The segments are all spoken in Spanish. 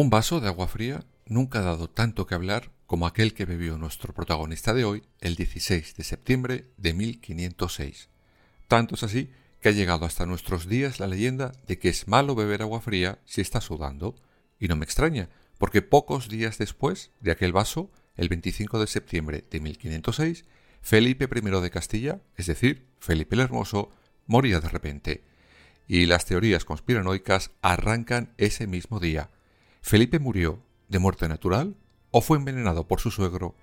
Un vaso de agua fría nunca ha dado tanto que hablar como aquel que bebió nuestro protagonista de hoy el 16 de septiembre de 1506. Tanto es así que ha llegado hasta nuestros días la leyenda de que es malo beber agua fría si está sudando. Y no me extraña, porque pocos días después de aquel vaso, el 25 de septiembre de 1506, Felipe I de Castilla, es decir, Felipe el Hermoso, moría de repente. Y las teorías conspiranoicas arrancan ese mismo día, ¿Felipe murió de muerte natural o fue envenenado por su suegro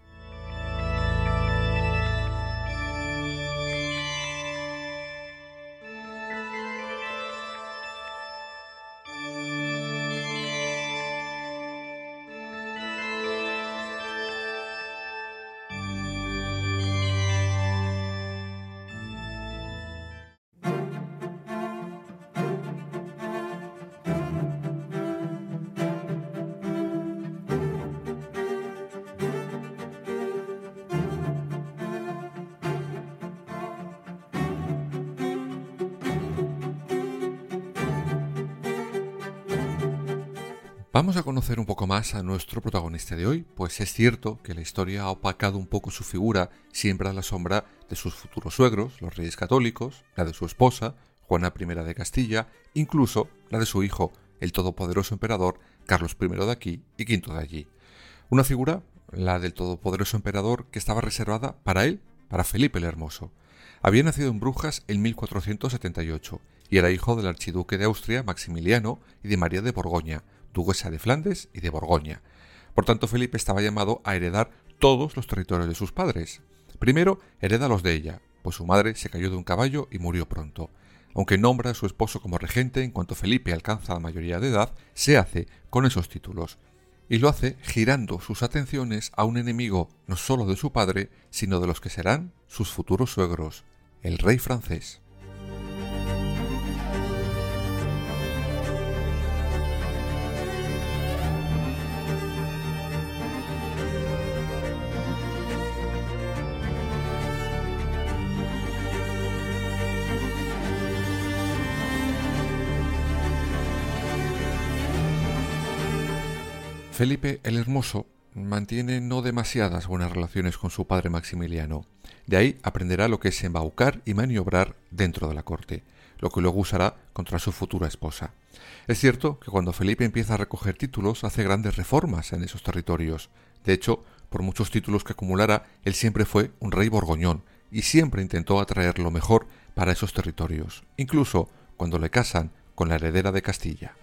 Vamos a conocer un poco más a nuestro protagonista de hoy, pues es cierto que la historia ha opacado un poco su figura siempre a la sombra de sus futuros suegros, los reyes católicos, la de su esposa, Juana I de Castilla, incluso la de su hijo, el todopoderoso emperador Carlos I de aquí y V de allí. Una figura, la del todopoderoso emperador, que estaba reservada para él, para Felipe el Hermoso. Había nacido en Brujas en 1478 y era hijo del archiduque de Austria Maximiliano y de María de Borgoña, duquesa de Flandes y de Borgoña. Por tanto, Felipe estaba llamado a heredar todos los territorios de sus padres. Primero, hereda los de ella, pues su madre se cayó de un caballo y murió pronto. Aunque nombra a su esposo como regente en cuanto Felipe alcanza la mayoría de edad, se hace con esos títulos. Y lo hace girando sus atenciones a un enemigo no solo de su padre, sino de los que serán sus futuros suegros, el rey francés. Felipe el Hermoso mantiene no demasiadas buenas relaciones con su padre Maximiliano. De ahí aprenderá lo que es embaucar y maniobrar dentro de la corte, lo que luego usará contra su futura esposa. Es cierto que cuando Felipe empieza a recoger títulos hace grandes reformas en esos territorios. De hecho, por muchos títulos que acumulara, él siempre fue un rey borgoñón y siempre intentó atraer lo mejor para esos territorios, incluso cuando le casan con la heredera de Castilla.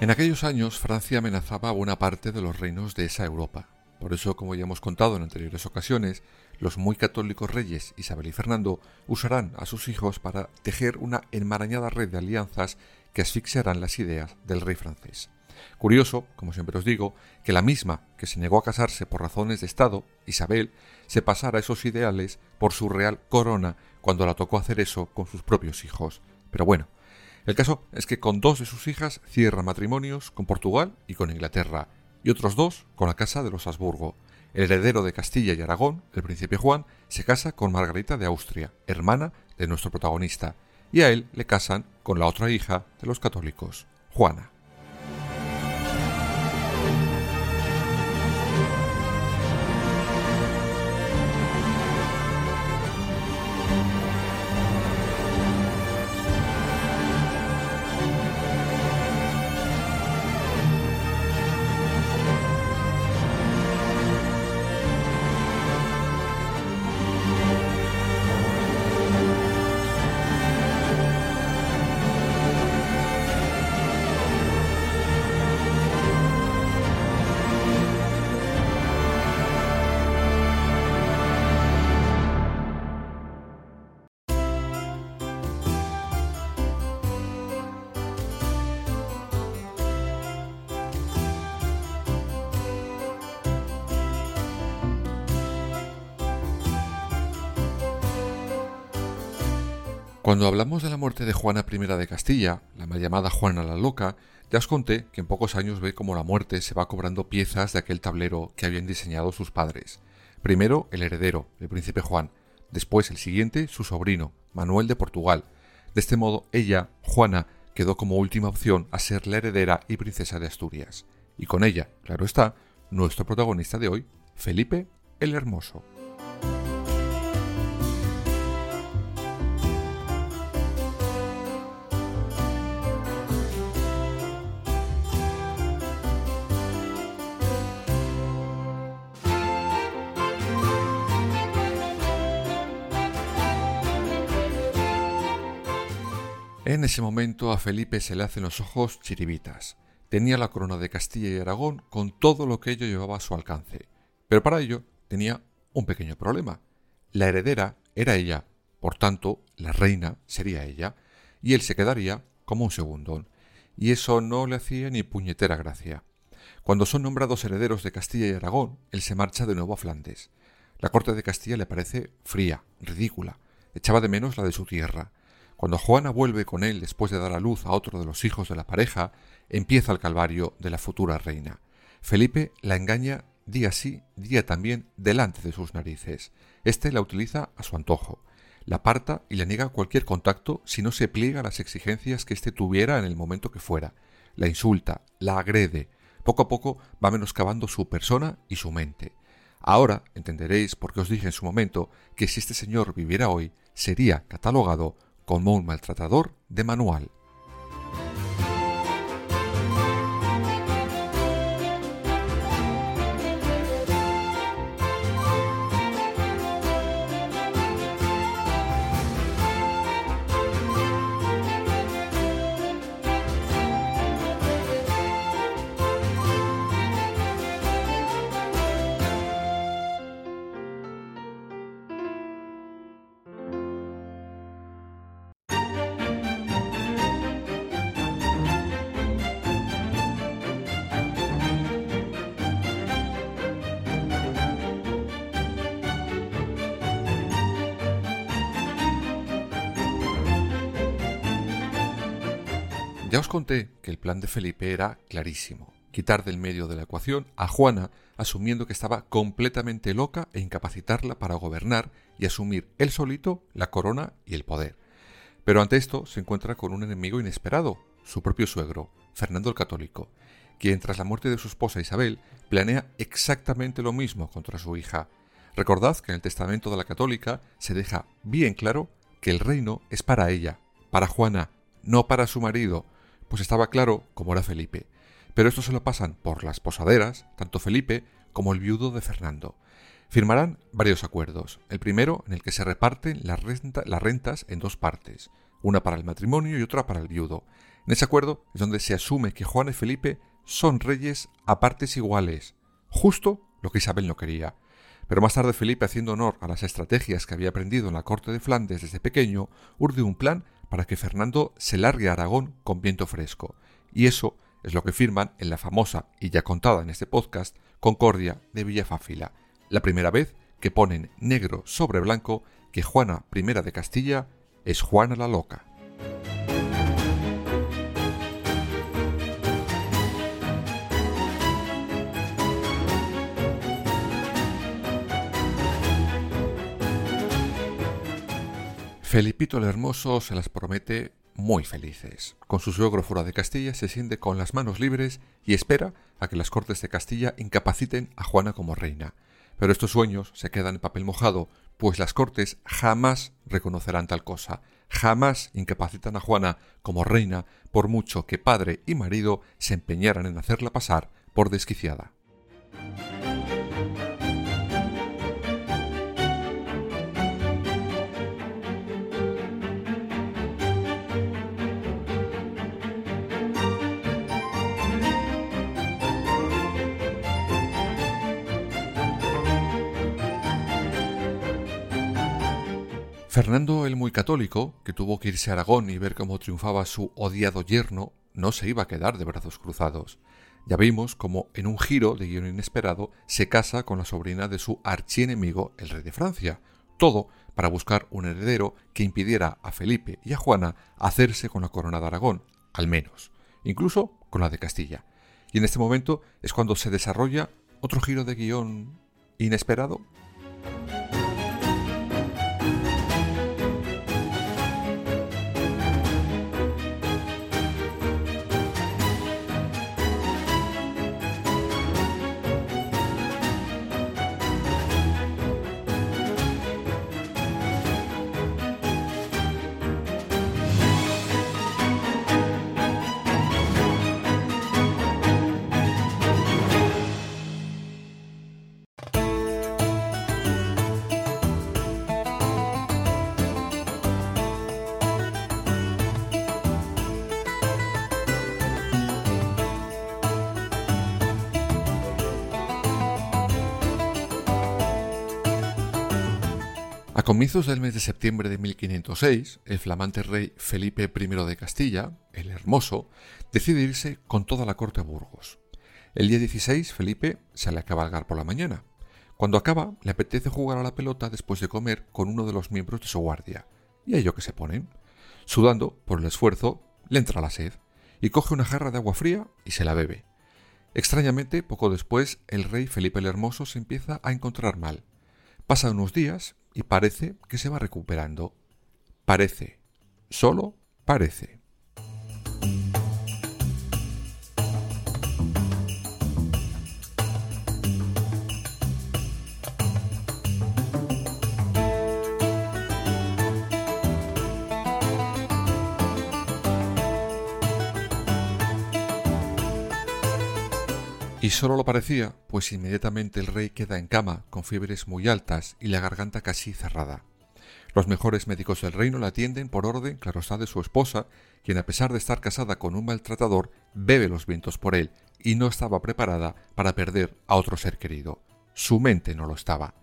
En aquellos años Francia amenazaba buena parte de los reinos de esa Europa. Por eso, como ya hemos contado en anteriores ocasiones, los muy católicos reyes Isabel y Fernando usarán a sus hijos para tejer una enmarañada red de alianzas que asfixiarán las ideas del rey francés. Curioso, como siempre os digo, que la misma que se negó a casarse por razones de Estado, Isabel, se pasara esos ideales por su real corona cuando la tocó hacer eso con sus propios hijos. Pero bueno, el caso es que con dos de sus hijas cierra matrimonios con Portugal y con Inglaterra, y otros dos con la casa de los Habsburgo. El heredero de Castilla y Aragón, el príncipe Juan, se casa con Margarita de Austria, hermana de nuestro protagonista, y a él le casan con la otra hija de los católicos, Juana. Cuando hablamos de la muerte de Juana I de Castilla, la mal llamada Juana la Loca, ya os conté que en pocos años ve cómo la muerte se va cobrando piezas de aquel tablero que habían diseñado sus padres. Primero el heredero, el príncipe Juan, después el siguiente su sobrino, Manuel de Portugal. De este modo ella, Juana, quedó como última opción a ser la heredera y princesa de Asturias. Y con ella, claro está, nuestro protagonista de hoy, Felipe el Hermoso. En ese momento a Felipe se le hacen los ojos chiribitas. Tenía la corona de Castilla y Aragón con todo lo que ello llevaba a su alcance. Pero para ello tenía un pequeño problema. La heredera era ella, por tanto, la reina sería ella, y él se quedaría como un segundón. Y eso no le hacía ni puñetera gracia. Cuando son nombrados herederos de Castilla y Aragón, él se marcha de nuevo a Flandes. La corte de Castilla le parece fría, ridícula, echaba de menos la de su tierra, cuando Juana vuelve con él después de dar a luz a otro de los hijos de la pareja, empieza el calvario de la futura reina. Felipe la engaña día sí, día también, delante de sus narices. Este la utiliza a su antojo. La aparta y le niega cualquier contacto si no se pliega a las exigencias que éste tuviera en el momento que fuera. La insulta, la agrede. Poco a poco va menoscabando su persona y su mente. Ahora entenderéis por qué os dije en su momento que si este señor viviera hoy, sería catalogado como un maltratador de manual. Ya os conté que el plan de Felipe era clarísimo, quitar del medio de la ecuación a Juana asumiendo que estaba completamente loca e incapacitarla para gobernar y asumir él solito la corona y el poder. Pero ante esto se encuentra con un enemigo inesperado, su propio suegro, Fernando el Católico, quien tras la muerte de su esposa Isabel planea exactamente lo mismo contra su hija. Recordad que en el testamento de la católica se deja bien claro que el reino es para ella, para Juana, no para su marido, pues estaba claro cómo era Felipe. Pero esto se lo pasan por las posaderas, tanto Felipe como el viudo de Fernando. Firmarán varios acuerdos. El primero en el que se reparten las, rentas en dos partes, una para el matrimonio y otra para el viudo. En ese acuerdo es donde se asume que Juan y Felipe son reyes a partes iguales, justo lo que Isabel no quería. Pero más tarde Felipe, haciendo honor a las estrategias que había aprendido en la corte de Flandes desde pequeño, urde un plan para que Fernando se largue a Aragón con viento fresco. Y eso es lo que firman en la famosa y ya contada en este podcast Concordia de Villafáfila, la primera vez que ponen negro sobre blanco que Juana I de Castilla es Juana la Loca. Felipito el Hermoso se las promete muy felices. Con su suegro fuera de Castilla se siente con las manos libres y espera a que las Cortes de Castilla incapaciten a Juana como reina. Pero estos sueños se quedan en papel mojado, pues las Cortes jamás reconocerán tal cosa, jamás incapacitan a Juana como reina por mucho que padre y marido se empeñaran en hacerla pasar por desquiciada. Fernando el muy católico, que tuvo que irse a Aragón y ver cómo triunfaba su odiado yerno, no se iba a quedar de brazos cruzados. Ya vimos cómo, en un giro de guion inesperado, se casa con la sobrina de su archienemigo, el rey de Francia, todo para buscar un heredero que impidiera a Felipe y a Juana hacerse con la corona de Aragón, al menos, incluso con la de Castilla. Y en este momento es cuando se desarrolla otro giro de guion inesperado comienzos del mes de septiembre de 1506, el flamante rey Felipe I de Castilla, el Hermoso, decide irse con toda la corte a Burgos. El día 16, Felipe sale a cabalgar por la mañana. Cuando acaba, le apetece jugar a la pelota después de comer con uno de los miembros de su guardia. Y a ello que se ponen. Sudando por el esfuerzo, le entra la sed, y coge una jarra de agua fría y se la bebe. Extrañamente, poco después, el rey Felipe el Hermoso se empieza a encontrar mal. Pasan unos días y parece que se va recuperando. Parece, solo parece. Y solo lo parecía, pues inmediatamente el rey queda en cama, con fiebres muy altas y la garganta casi cerrada. Los mejores médicos del reino la atienden por orden, claro está, de su esposa, quien a pesar de estar casada con un maltratador, bebe los vientos por él y no estaba preparada para perder a otro ser querido. Su mente no lo estaba.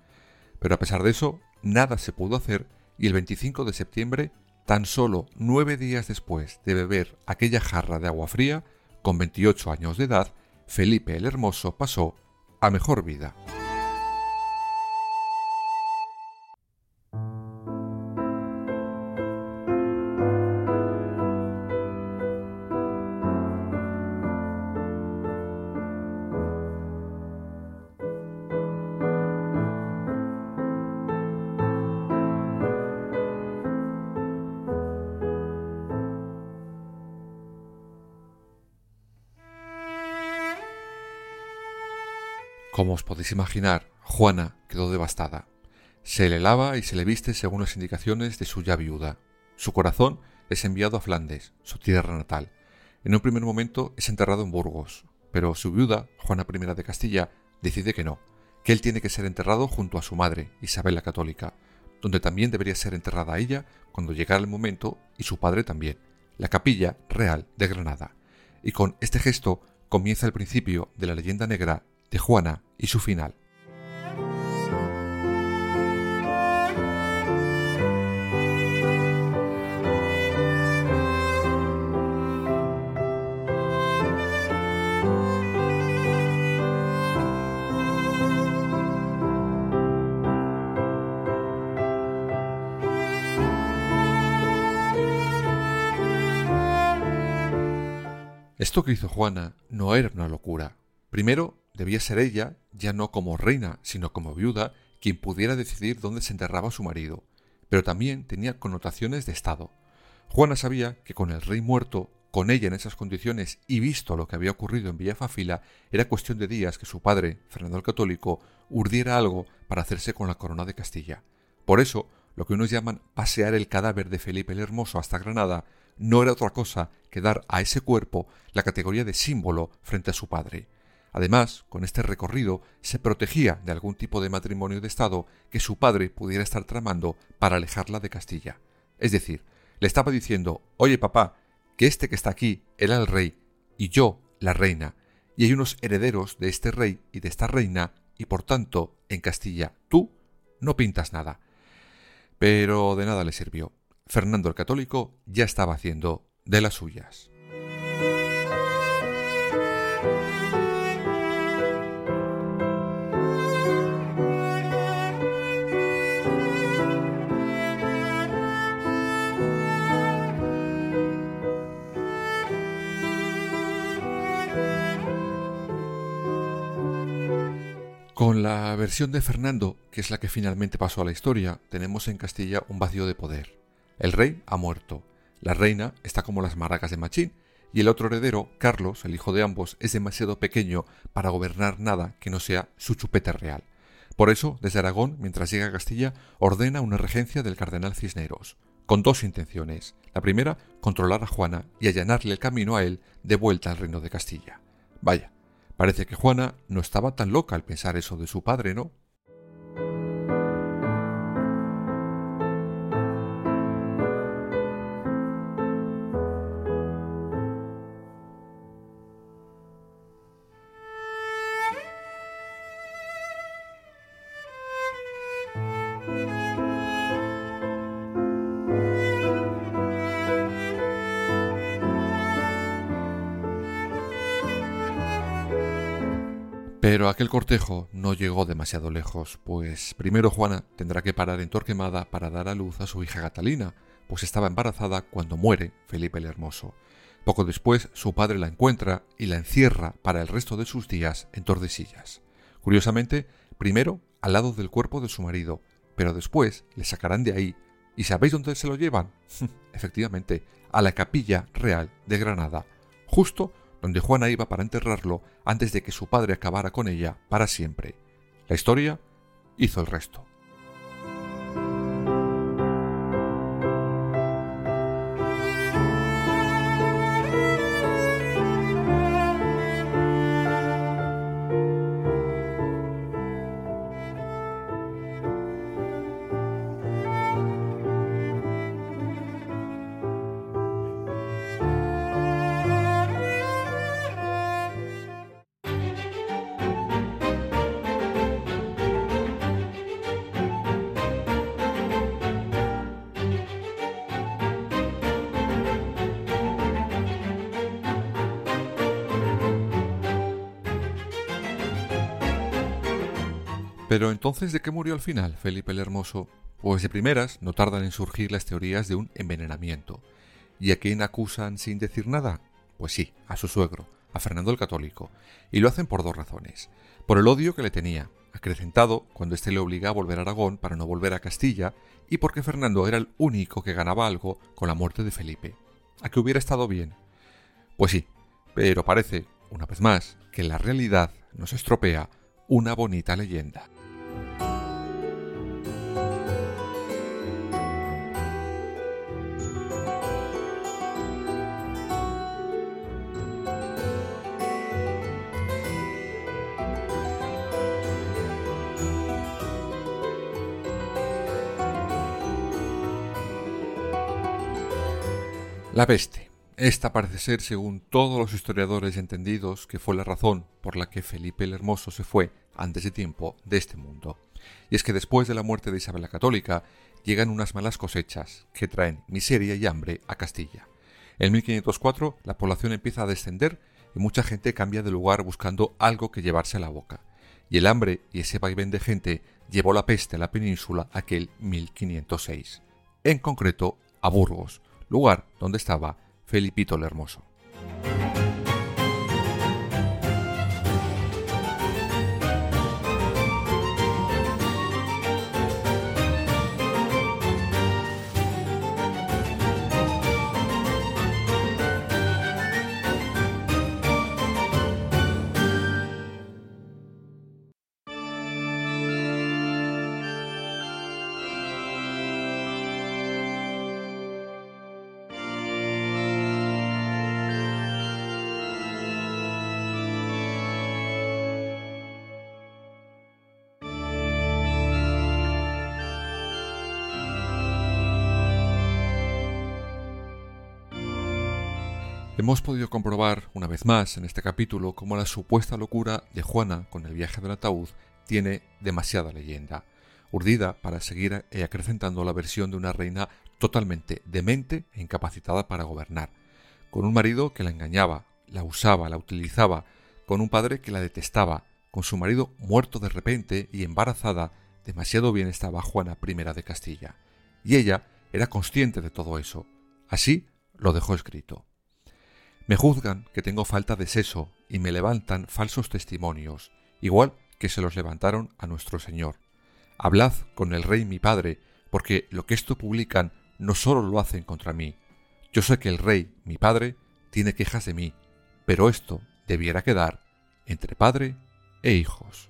Pero a pesar de eso, nada se pudo hacer y el 25 de septiembre, tan solo nueve días después de beber aquella jarra de agua fría, con 28 años de edad, Felipe el Hermoso pasó a mejor vida. Como os podéis imaginar, Juana quedó devastada. Se le lava y se le viste según las indicaciones de su ya viuda. Su corazón es enviado a Flandes, su tierra natal. En un primer momento es enterrado en Burgos, pero su viuda, Juana I de Castilla, decide que no, que él tiene que ser enterrado junto a su madre, Isabel la Católica, donde también debería ser enterrada ella cuando llegara el momento y su padre también, la capilla real de Granada. Y con este gesto comienza el principio de la leyenda negra de Juana y su final. Esto que hizo Juana no era una locura. Primero, Debía ser ella, ya no como reina, sino como viuda, quien pudiera decidir dónde se enterraba su marido, pero también tenía connotaciones de Estado. Juana sabía que con el rey muerto, con ella en esas condiciones y visto lo que había ocurrido en Villafafila, era cuestión de días que su padre, Fernando el Católico, urdiera algo para hacerse con la corona de Castilla. Por eso, lo que unos llaman pasear el cadáver de Felipe el Hermoso hasta Granada no era otra cosa que dar a ese cuerpo la categoría de símbolo frente a su padre. Además, con este recorrido se protegía de algún tipo de matrimonio de Estado que su padre pudiera estar tramando para alejarla de Castilla. Es decir, le estaba diciendo, oye papá, que este que está aquí era el rey y yo la reina, y hay unos herederos de este rey y de esta reina, y por tanto, en Castilla, tú no pintas nada. Pero de nada le sirvió. Fernando el Católico ya estaba haciendo de las suyas. La versión de Fernando, que es la que finalmente pasó a la historia, tenemos en Castilla un vacío de poder. El rey ha muerto, la reina está como las maracas de Machín, y el otro heredero, Carlos, el hijo de ambos, es demasiado pequeño para gobernar nada que no sea su chupete real. Por eso, desde Aragón, mientras llega a Castilla, ordena una regencia del cardenal Cisneros, con dos intenciones. La primera, controlar a Juana y allanarle el camino a él de vuelta al reino de Castilla. Vaya, parece que Juana no estaba tan loca al pensar eso de su padre, ¿no? Pero aquel cortejo no llegó demasiado lejos, pues primero Juana tendrá que parar en Torquemada para dar a luz a su hija Catalina, pues estaba embarazada cuando muere Felipe el Hermoso. Poco después su padre la encuentra y la encierra para el resto de sus días en Tordesillas. Curiosamente, primero al lado del cuerpo de su marido, pero después le sacarán de ahí. ¿Y sabéis dónde se lo llevan? Efectivamente, a la capilla real de Granada, justo donde Juana iba para enterrarlo antes de que su padre acabara con ella para siempre. La historia hizo el resto. Pero entonces, ¿de qué murió al final Felipe el Hermoso? Pues de primeras no tardan en surgir las teorías de un envenenamiento. ¿Y a quién acusan sin decir nada? Pues sí, a su suegro, a Fernando el Católico. Y lo hacen por dos razones. Por el odio que le tenía, acrecentado cuando éste le obliga a volver a Aragón para no volver a Castilla, y porque Fernando era el único que ganaba algo con la muerte de Felipe. ¿A que hubiera estado bien? Pues sí, pero parece, una vez más, que la realidad nos estropea una bonita leyenda. La peste. Esta parece ser, según todos los historiadores entendidos, que fue la razón por la que Felipe el Hermoso se fue antes de tiempo de este mundo. Y es que después de la muerte de Isabel la Católica llegan unas malas cosechas que traen miseria y hambre a Castilla. En 1504 la población empieza a descender y mucha gente cambia de lugar buscando algo que llevarse a la boca. Y el hambre y ese vaivén de gente llevó la peste a la península aquel 1506. En concreto, a Burgos, lugar donde estaba Felipito el Hermoso. Hemos podido comprobar, una vez más, en este capítulo, cómo la supuesta locura de Juana con el viaje del ataúd tiene demasiada leyenda, urdida para seguir acrecentando la versión de una reina totalmente demente e incapacitada para gobernar, con un marido que la engañaba, la usaba, la utilizaba, con un padre que la detestaba, con su marido muerto de repente y embarazada, demasiado bien estaba Juana I de Castilla. Y ella era consciente de todo eso. Así lo dejó escrito. Me juzgan que tengo falta de seso y me levantan falsos testimonios, igual que se los levantaron a nuestro Señor. Hablad con el rey mi padre, porque lo que esto publican no solo lo hacen contra mí. Yo sé que el rey, mi padre, tiene quejas de mí, pero esto debiera quedar entre padre e hijos.